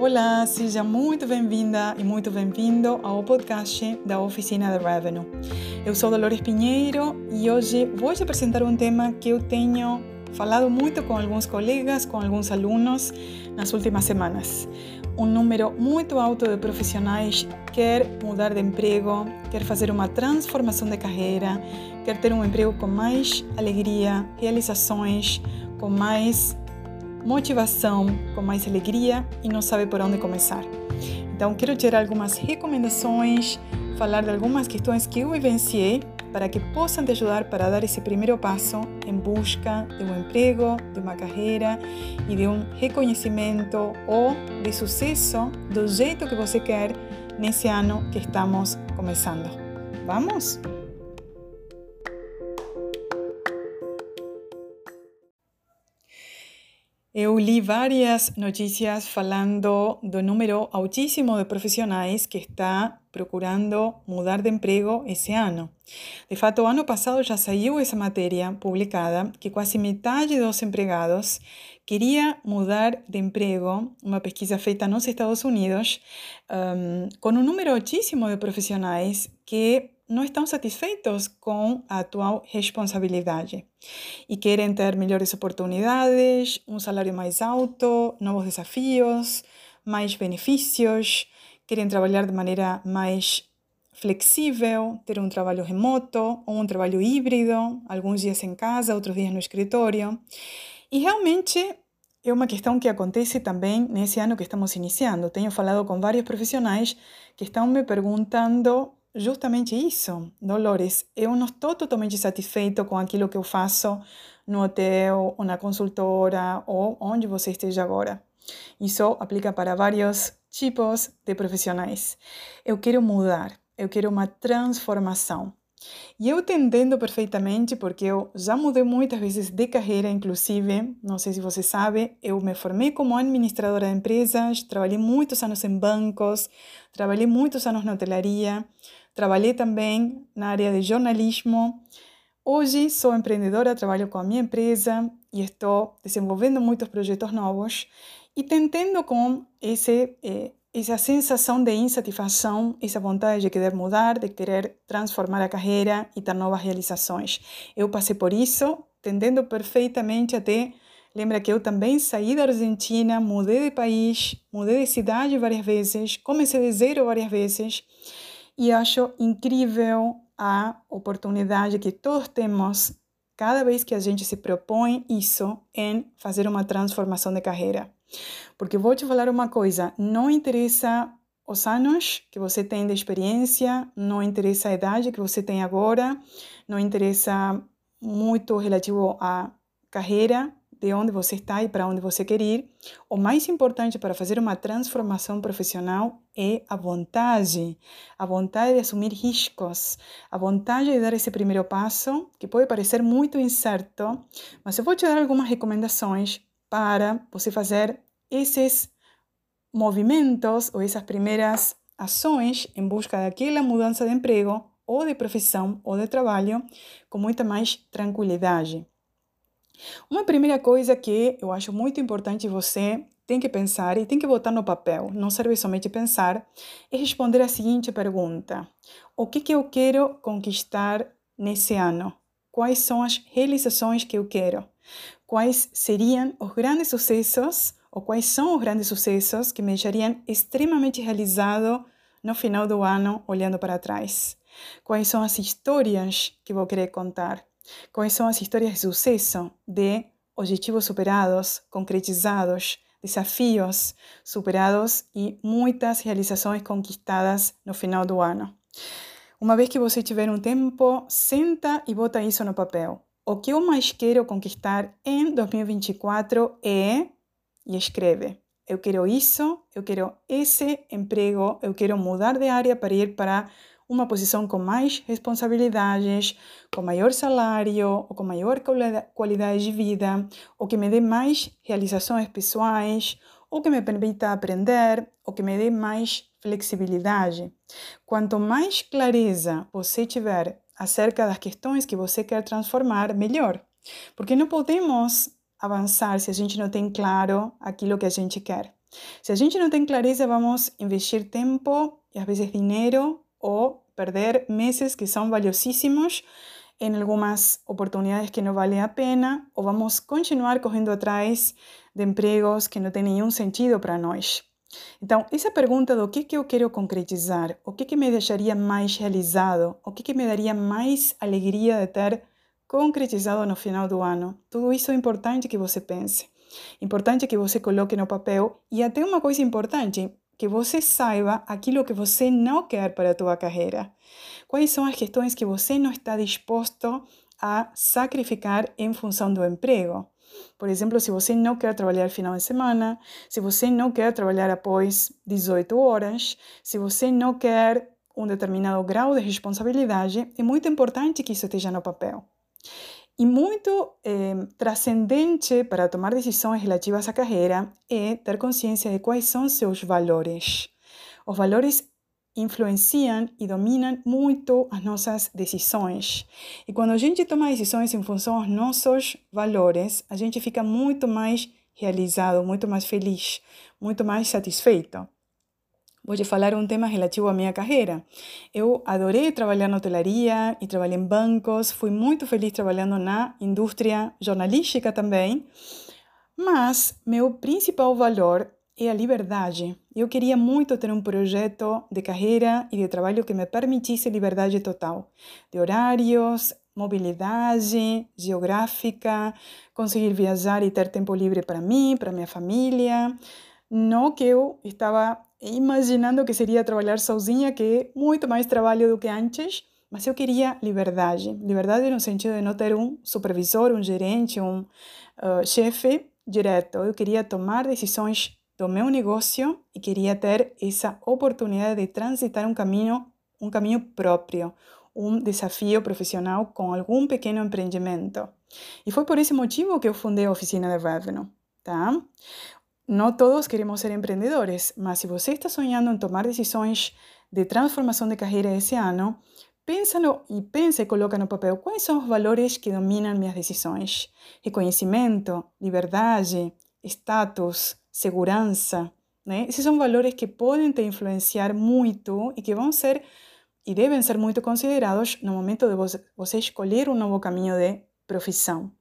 Olá, seja muito bem-vinda e muito bem-vindo ao podcast da Oficina de Revenue. Eu sou Dolores Pinheiro e hoje vou te apresentar um tema que eu tenho falado muito com alguns colegas, com alguns alunos nas últimas semanas. Um número muito alto de profissionais quer mudar de emprego, quer fazer uma transformação de carreira, quer ter um emprego com mais alegria, realizações, com mais motivação, com mais alegria e não sabe por onde começar. Então, quero tirar algumas recomendações, falar de algumas questões que eu vivenciei para que possam te ajudar para dar esse primeiro passo em busca de um emprego, de uma carreira e de um reconhecimento ou de sucesso do jeito que você quer nesse ano que estamos começando. Vamos? Eu li várias notícias falando do número altíssimo de profissionais que está procurando mudar de emprego esse ano. De fato, ano passado já saiu essa matéria publicada que quase metade dos empregados queria mudar de emprego, uma pesquisa feita nos Estados Unidos, um, com um número altíssimo de profissionais que não estão satisfeitos com a atual responsabilidade e querem ter melhores oportunidades, um salário mais alto, novos desafios, mais benefícios, querem trabalhar de maneira mais flexível, ter um trabalho remoto ou um trabalho híbrido, alguns dias em casa, outros dias no escritório. E realmente é uma questão que acontece também nesse ano que estamos iniciando. Tenho falado com vários profissionais que estão me perguntando justamente isso, Dolores. Eu não estou totalmente satisfeito com aquilo que eu faço no hotel, ou na consultora, ou onde você esteja agora. Isso aplica para vários tipos de profissionais. Eu quero mudar, eu quero uma transformação. E eu te entendo perfeitamente porque eu já mudei muitas vezes de carreira, inclusive, não sei se você sabe, eu me formei como administradora de empresas, trabalhei muitos anos em bancos, trabalhei muitos anos na hotelaria, trabalhei também na área de jornalismo. Hoje sou empreendedora, trabalho com a minha empresa e estou desenvolvendo muitos projetos novos e tentando com esse eh, essa sensação de insatisfação, essa vontade de querer mudar, de querer transformar a carreira e ter novas realizações. Eu passei por isso, entendendo perfeitamente até. Lembra que eu também saí da Argentina, mudei de país, mudei de cidade várias vezes, comecei de zero várias vezes e acho incrível a oportunidade que todos temos cada vez que a gente se propõe isso em fazer uma transformação de carreira. Porque vou te falar uma coisa: não interessa os anos que você tem de experiência, não interessa a idade que você tem agora, não interessa muito relativo à carreira, de onde você está e para onde você quer ir. O mais importante para fazer uma transformação profissional é a vontade, a vontade de assumir riscos, a vontade de dar esse primeiro passo, que pode parecer muito incerto, mas eu vou te dar algumas recomendações para você fazer esses movimentos ou essas primeiras ações em busca daquela mudança de emprego ou de profissão ou de trabalho com muita mais tranquilidade. Uma primeira coisa que eu acho muito importante você tem que pensar e tem que botar no papel, não serve somente pensar, é responder a seguinte pergunta: O que, que eu quero conquistar nesse ano? Quais são as realizações que eu quero? Quais seriam os grandes sucessos ou quais são os grandes sucessos que me deixariam extremamente realizado no final do ano olhando para trás? Quais são as histórias que vou querer contar? Quais são as histórias de sucesso, de objetivos superados, concretizados, desafios superados e muitas realizações conquistadas no final do ano. Uma vez que você tiver um tempo, senta e bota isso no papel. O que eu mais quero conquistar em 2024 é. E escreve. Eu quero isso, eu quero esse emprego, eu quero mudar de área para ir para uma posição com mais responsabilidades, com maior salário, ou com maior qualidade de vida, ou que me dê mais realizações pessoais, ou que me permita aprender, ou que me dê mais flexibilidade. Quanto mais clareza você tiver acerca das questões que você quer transformar, melhor. Porque não podemos avançar se a gente não tem claro aquilo que a gente quer. Se a gente não tem clareza, vamos investir tempo e às vezes dinheiro ou perder meses que são valiosíssimos em algumas oportunidades que não valem a pena ou vamos continuar correndo atrás de empregos que não têm nenhum sentido para nós. Então, essa pergunta do que, que eu quero concretizar, o que, que me deixaria mais realizado, o que, que me daria mais alegria de ter concretizado no final do ano, tudo isso é importante que você pense. Importante que você coloque no papel e até uma coisa importante, que você saiba aquilo que você não quer para a tua carreira. Quais são as questões que você não está disposto a sacrificar em função do emprego? Por exemplo, se você não quer trabalhar final de semana, se você não quer trabalhar após 18 horas, se você não quer um determinado grau de responsabilidade, é muito importante que isso esteja no papel. E muito eh, transcendente para tomar decisões relativas à carreira é ter consciência de quais são seus valores. Os valores influenciam e dominam muito as nossas decisões. E quando a gente toma decisões em função dos nossos valores, a gente fica muito mais realizado, muito mais feliz, muito mais satisfeito. Vou te falar um tema relativo à minha carreira. Eu adorei trabalhar na hotelaria e trabalhei em bancos, fui muito feliz trabalhando na indústria jornalística também, mas meu principal valor é a liberdade. Eu queria muito ter um projeto de carreira e de trabalho que me permitisse liberdade total, de horários, mobilidade geográfica, conseguir viajar e ter tempo livre para mim, para minha família. Não que eu estava imaginando que seria trabalhar sozinha, que é muito mais trabalho do que antes, mas eu queria liberdade. Liberdade no sentido de não ter um supervisor, um gerente, um uh, chefe direto. Eu queria tomar decisões do meu negócio e queria ter essa oportunidade de transitar um caminho, um caminho próprio, um desafio profissional com algum pequeno empreendimento. E foi por esse motivo que eu fundei a oficina de Revenue, tá? No todos queremos ser emprendedores, mas se você está sonhando em tomar decisões de transformação de carreira esse ano, pensa-no e pensa e coloca no papel quais são os valores que dominam minhas decisões. Reconhecimento, liberdade, status, segurança. Né? Esses são valores que podem te influenciar muito e que vão ser e devem ser muito considerados no momento de você escolher um novo caminho de profissão.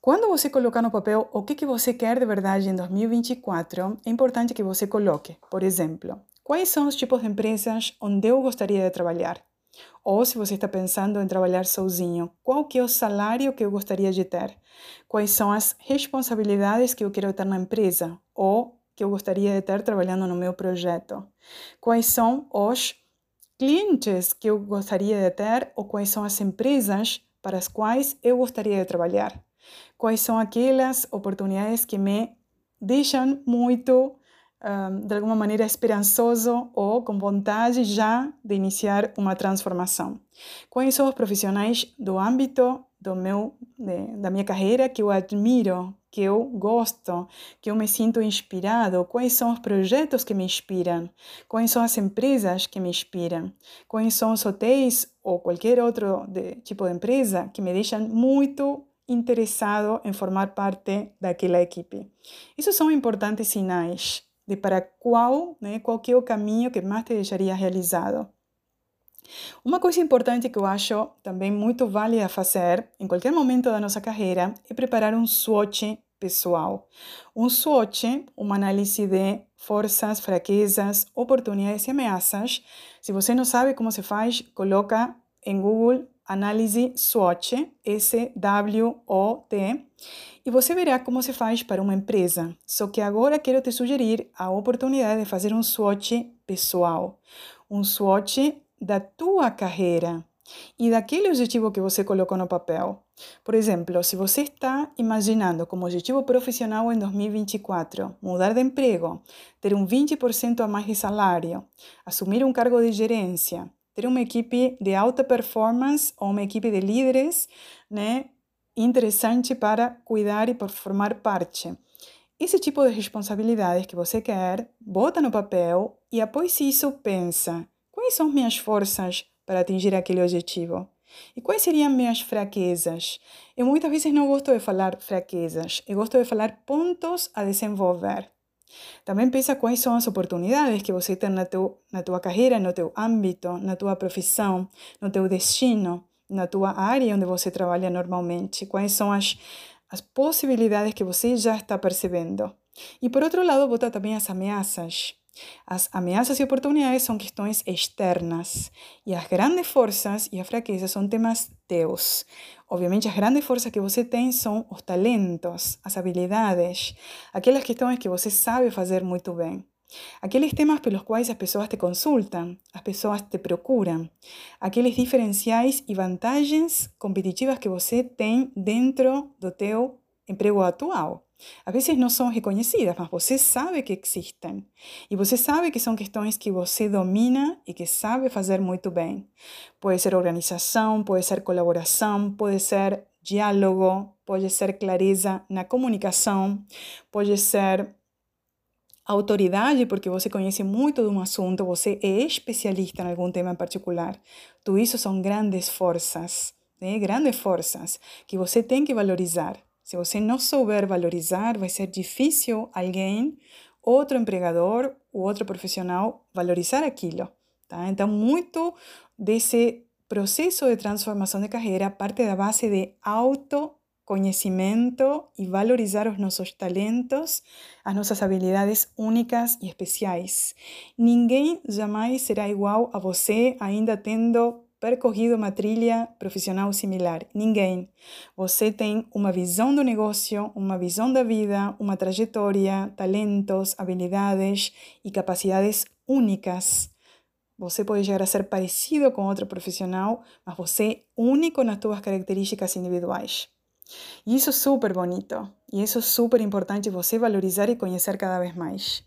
Quando você colocar no papel o que, que você quer de verdade em 2024, é importante que você coloque, por exemplo, quais são os tipos de empresas onde eu gostaria de trabalhar? Ou se você está pensando em trabalhar sozinho, qual que é o salário que eu gostaria de ter? Quais são as responsabilidades que eu quero ter na empresa? Ou que eu gostaria de ter trabalhando no meu projeto? Quais são os clientes que eu gostaria de ter ou quais são as empresas para as quais eu gostaria de trabalhar? quais são aquelas oportunidades que me deixam muito, um, de alguma maneira, esperançoso ou com vontade já de iniciar uma transformação. Quais são os profissionais do âmbito do meu, de, da minha carreira que eu admiro, que eu gosto, que eu me sinto inspirado, quais são os projetos que me inspiram, quais são as empresas que me inspiram, quais são os hotéis ou qualquer outro de, tipo de empresa que me deixam muito interessado em formar parte daquela equipe. Isso são importantes sinais de para qual, né, qual é o caminho que mais te deixaria realizado. Uma coisa importante que eu acho também muito válida fazer em qualquer momento da nossa carreira é preparar um SWOT pessoal. Um SWOT, uma análise de forças, fraquezas, oportunidades e ameaças. Se você não sabe como se faz, coloca em Google análise SWOT, S-W-O-T, e você verá como se faz para uma empresa. Só que agora quero te sugerir a oportunidade de fazer um SWOT pessoal, um SWOT da tua carreira e daquele objetivo que você colocou no papel. Por exemplo, se você está imaginando como objetivo profissional em 2024 mudar de emprego, ter um 20% a mais de salário, assumir um cargo de gerência, ter uma equipe de alta performance ou uma equipe de líderes né, interessante para cuidar e por formar parte. Esse tipo de responsabilidades que você quer, bota no papel e após isso pensa: quais são minhas forças para atingir aquele objetivo? E quais seriam minhas fraquezas? Eu muitas vezes não gosto de falar fraquezas, eu gosto de falar pontos a desenvolver. Também pensa quais são as oportunidades que você tem na, teu, na tua carreira, no teu âmbito, na tua profissão, no teu destino, na tua área onde você trabalha normalmente. Quais são as, as possibilidades que você já está percebendo. E por outro lado, bota também as ameaças. As ameaças e oportunidades são questões externas e as grandes forças e as fraquezas são temas teus. Obviamente, as grandes forças que você tem são os talentos, as habilidades, aquelas questões que você sabe fazer muito bem. Aqueles temas pelos quais as pessoas te consultam, as pessoas te procuram, aqueles diferenciais e vantagens competitivas que você tem dentro do teu emprego atual. Às vezes não são reconhecidas, mas você sabe que existem. E você sabe que são questões que você domina e que sabe fazer muito bem. Pode ser organização, pode ser colaboração, pode ser diálogo, pode ser clareza na comunicação, pode ser autoridade, porque você conhece muito de um assunto, você é especialista em algum tema em particular. Tudo isso são grandes forças, né? grandes forças que você tem que valorizar. Se você não souber valorizar, vai ser difícil alguém, outro empregador ou outro profissional valorizar aquilo. Tá? Então, muito desse processo de transformação de carreira parte da base de autoconhecimento e valorizar os nossos talentos, as nossas habilidades únicas e especiais. Ninguém jamais será igual a você, ainda tendo percorrido uma trilha profissional similar. Ninguém. Você tem uma visão do negócio, uma visão da vida, uma trajetória, talentos, habilidades e capacidades únicas. Você pode chegar a ser parecido com outro profissional, mas você é único nas suas características individuais. E isso é super bonito. E isso é super importante você valorizar e conhecer cada vez mais.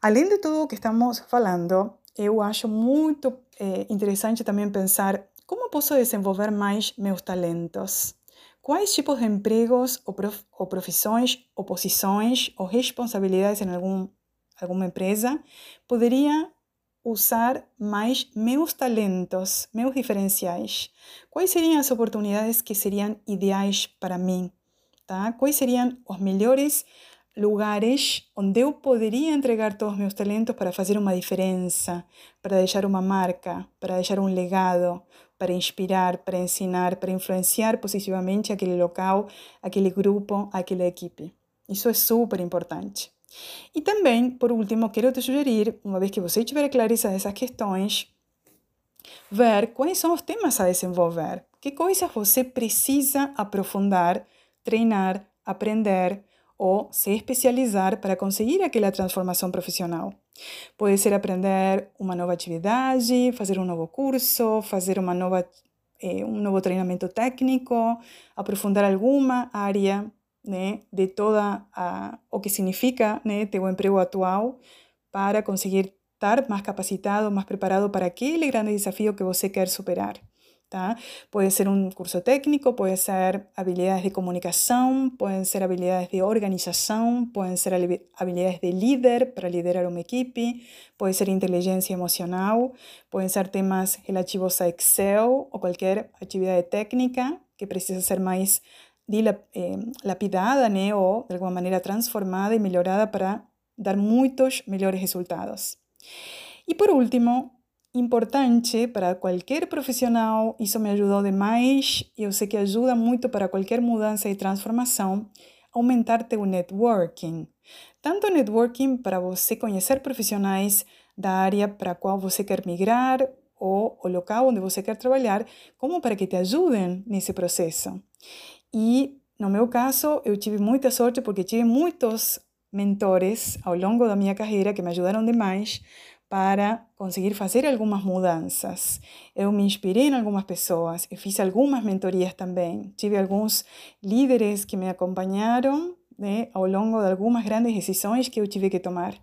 Além de tudo o que estamos falando, eu acho muito é, interessante também pensar como posso desenvolver mais meus talentos. Quais tipos de empregos ou, prof, ou profissões, ou posições ou responsabilidades em algum, alguma empresa poderia usar mais meus talentos, meus diferenciais? Quais seriam as oportunidades que seriam ideais para mim? Tá? Quais seriam os melhores lugares onde eu poderia entregar todos os meus talentos para fazer uma diferença, para deixar uma marca, para deixar um legado, para inspirar, para ensinar, para influenciar positivamente aquele local, aquele grupo, aquela equipe. Isso é super importante. E também, por último, quero te sugerir, uma vez que você tiver clareza dessas questões, ver quais são os temas a desenvolver, que coisas você precisa aprofundar, treinar, aprender, ou se especializar para conseguir aquela transformação profissional. Pode ser aprender uma nova atividade, fazer um novo curso, fazer uma nova, eh, treinamento técnico, aprofundar alguma área né, de toda a, o que significa né, ter o emprego atual para conseguir estar mais capacitado, mais preparado para aquele grande desafio que você quer superar. Puede ser un curso técnico, puede ser habilidades de comunicación, pueden ser habilidades de organización, pueden ser habilidades de líder para liderar un equipo, puede ser inteligencia emocional, pueden ser temas relativos a Excel o cualquier actividad técnica que precisa ser más eh, lapidada né? o de alguna manera transformada y mejorada para dar muchos mejores resultados. Y por último, importante para qualquer profissional, isso me ajudou demais e eu sei que ajuda muito para qualquer mudança e transformação, aumentar teu networking. Tanto networking para você conhecer profissionais da área para a qual você quer migrar ou o local onde você quer trabalhar, como para que te ajudem nesse processo. E no meu caso, eu tive muita sorte porque tive muitos mentores ao longo da minha carreira que me ajudaram demais para conseguir fazer algumas mudanças. Eu me inspirei em algumas pessoas, eu fiz algumas mentorias também. Tive alguns líderes que me acompanharam né, ao longo de algumas grandes decisões que eu tive que tomar.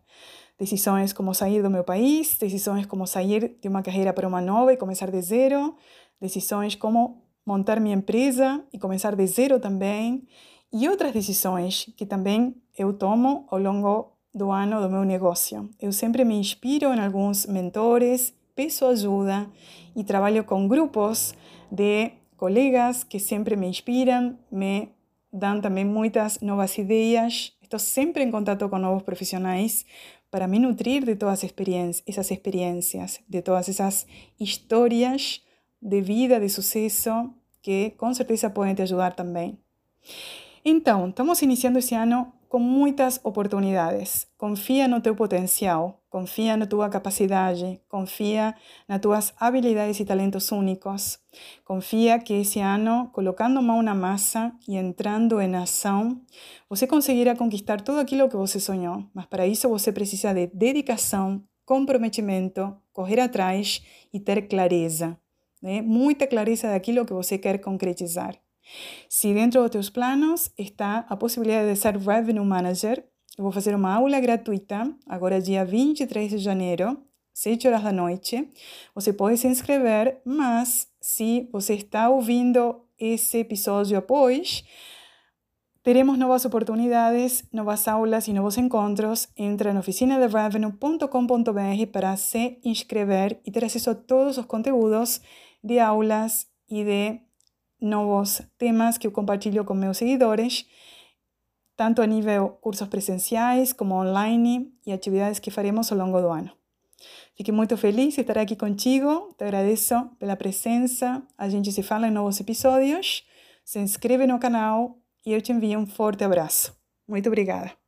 Decisões como sair do meu país, decisões como sair de uma carreira para uma nova e começar de zero, decisões como montar minha empresa e começar de zero também, e outras decisões que também eu tomo ao longo do ano do meu negócio. Eu sempre me inspiro em alguns mentores, peço ajuda e trabalho com grupos de colegas que sempre me inspiram, me dão também muitas novas ideias, Estou sempre em contato com novos profissionais para me nutrir de todas essas experiências, de todas essas histórias de vida, de sucesso, que com certeza podem te ajudar também. Então, estamos iniciando esse ano com muitas oportunidades. Confia no teu potencial, confia na tua capacidade, confia nas tuas habilidades e talentos únicos. Confia que esse ano, colocando mão na massa e entrando em ação, você conseguirá conquistar tudo aquilo que você sonhou. Mas para isso você precisa de dedicação, comprometimento, correr atrás e ter clareza. Né? Muita clareza daquilo que você quer concretizar. Se dentro dos teus planos está a possibilidade de ser Revenue Manager, eu vou fazer uma aula gratuita, agora dia 23 de janeiro, 7 horas da noite. Você pode se inscrever, mas se você está ouvindo esse episódio após, teremos novas oportunidades, novas aulas e novos encontros. Entra na oficinaderevenue.com.br para se inscrever e ter acesso a todos os conteúdos de aulas e de novos temas que eu compartilho com meus seguidores, tanto a nível cursos presenciais como online e atividades que faremos ao longo do ano. Fique muito feliz de estar aqui contigo, te agradeço pela presença, a gente se fala em novos episódios, se inscreve no canal e eu te envio um forte abraço. Muito obrigada!